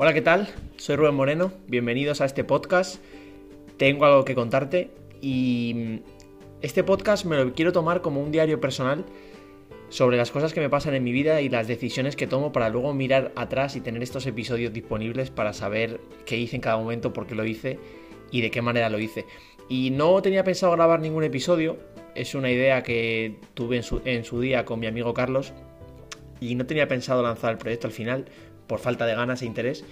Hola, ¿qué tal? Soy Rubén Moreno, bienvenidos a este podcast. Tengo algo que contarte y este podcast me lo quiero tomar como un diario personal sobre las cosas que me pasan en mi vida y las decisiones que tomo para luego mirar atrás y tener estos episodios disponibles para saber qué hice en cada momento, por qué lo hice y de qué manera lo hice. Y no tenía pensado grabar ningún episodio, es una idea que tuve en su, en su día con mi amigo Carlos y no tenía pensado lanzar el proyecto al final por falta de ganas e interés,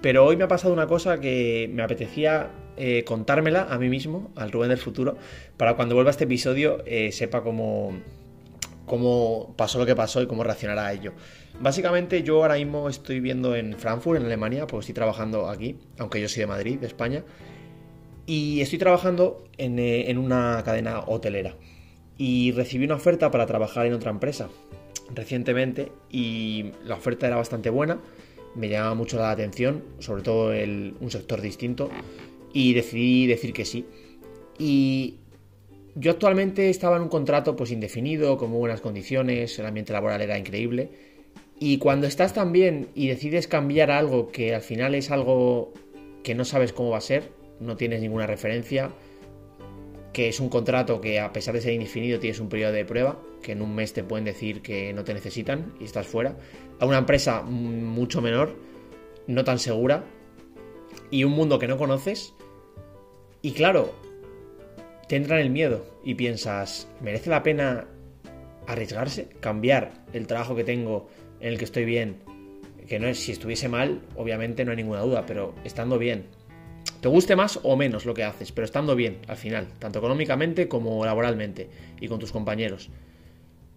pero hoy me ha pasado una cosa que me apetecía eh, contármela a mí mismo, al Rubén del futuro, para cuando vuelva este episodio eh, sepa cómo, cómo pasó lo que pasó y cómo reaccionará a ello. Básicamente yo ahora mismo estoy viendo en Frankfurt, en Alemania, porque estoy trabajando aquí, aunque yo soy de Madrid, de España, y estoy trabajando en, eh, en una cadena hotelera. Y recibí una oferta para trabajar en otra empresa recientemente y la oferta era bastante buena, me llamaba mucho la atención, sobre todo un sector distinto, y decidí decir que sí. Y yo actualmente estaba en un contrato pues indefinido, con muy buenas condiciones, el ambiente laboral era increíble. Y cuando estás tan bien y decides cambiar algo que al final es algo que no sabes cómo va a ser, no tienes ninguna referencia, que es un contrato que a pesar de ser indefinido tienes un periodo de prueba, que en un mes te pueden decir que no te necesitan y estás fuera, a una empresa mucho menor, no tan segura, y un mundo que no conoces, y claro, te entra en el miedo y piensas, ¿merece la pena arriesgarse? Cambiar el trabajo que tengo en el que estoy bien, que no es si estuviese mal, obviamente no hay ninguna duda, pero estando bien, te guste más o menos lo que haces, pero estando bien al final, tanto económicamente como laboralmente y con tus compañeros.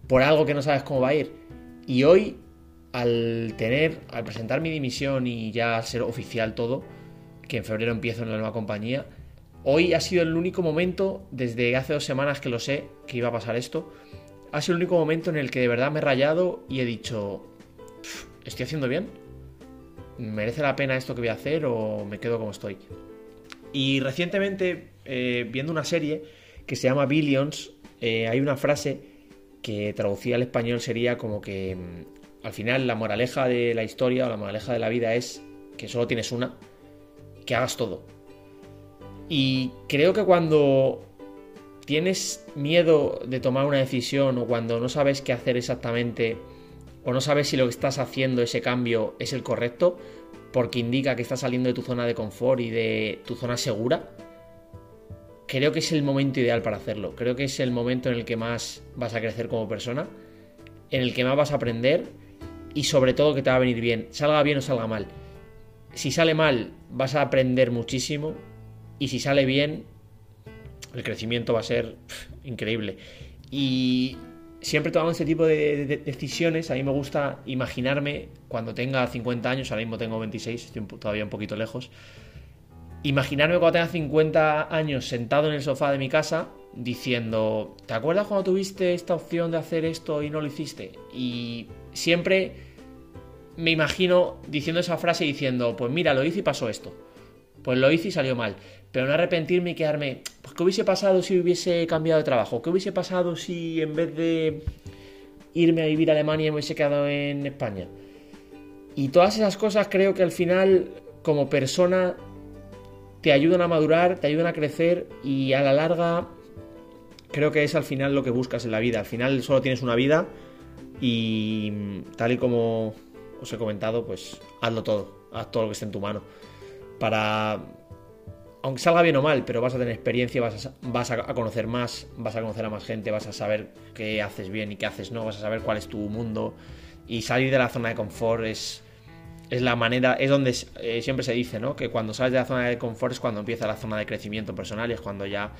Por algo que no sabes cómo va a ir. Y hoy, al tener, al presentar mi dimisión y ya ser oficial todo, que en febrero empiezo en la nueva compañía, hoy ha sido el único momento, desde hace dos semanas que lo sé, que iba a pasar esto, ha sido el único momento en el que de verdad me he rayado y he dicho, ¿estoy haciendo bien? ¿Merece la pena esto que voy a hacer o me quedo como estoy? Y recientemente, eh, viendo una serie que se llama Billions, eh, hay una frase que traducida al español sería como que mm, al final la moraleja de la historia o la moraleja de la vida es que solo tienes una, que hagas todo. Y creo que cuando tienes miedo de tomar una decisión o cuando no sabes qué hacer exactamente o no sabes si lo que estás haciendo, ese cambio, es el correcto, porque indica que estás saliendo de tu zona de confort y de tu zona segura, creo que es el momento ideal para hacerlo. Creo que es el momento en el que más vas a crecer como persona, en el que más vas a aprender y sobre todo que te va a venir bien, salga bien o salga mal. Si sale mal, vas a aprender muchísimo y si sale bien, el crecimiento va a ser increíble. Y siempre tomando este tipo de, decisiones, a mí me gusta imaginarme cuando tenga 50 años, ahora mismo tengo 26, estoy todavía un poquito lejos, imaginarme cuando tenga 50 años sentado en el sofá de mi casa diciendo, ¿te acuerdas cuando tuviste esta opción de hacer esto y no lo hiciste? Y siempre me imagino diciendo esa frase diciendo, pues mira, lo hice y pasó esto. Pues lo hice y salió mal. Pero no arrepentirme y quedarme, pues ¿qué hubiese pasado si hubiese cambiado de trabajo? ¿Qué hubiese pasado si en vez de irme a vivir a Alemania me hubiese quedado en España? Y todas esas cosas creo que al final, como persona, te ayudan a madurar, te ayudan a crecer y a la larga creo que es al final lo que buscas en la vida. Al final solo tienes una vida y tal y como os he comentado, pues hazlo todo, haz todo lo que esté en tu mano. Para, aunque salga bien o mal, pero vas a tener experiencia, vas a, vas a conocer más, vas a conocer a más gente, vas a saber qué haces bien y qué haces no, vas a saber cuál es tu mundo y salir de la zona de confort es es la manera, es donde eh, siempre se dice, ¿no? Que cuando sales de la zona de confort es cuando empieza la zona de crecimiento personal y es cuando ya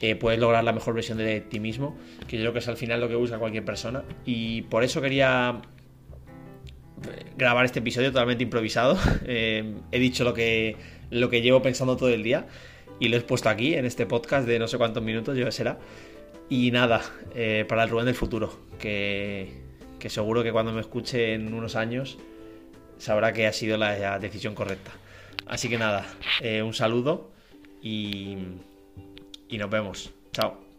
eh, puedes lograr la mejor versión de ti mismo, que yo creo que es al final lo que busca cualquier persona. Y por eso quería grabar este episodio totalmente improvisado. he dicho lo que, lo que llevo pensando todo el día y lo he puesto aquí en este podcast de no sé cuántos minutos, yo será. Y nada, para el Rubén del futuro, que, que seguro que cuando me escuche en unos años sabrá que ha sido la decisión correcta. Así que nada, eh, un saludo y, y nos vemos. Chao.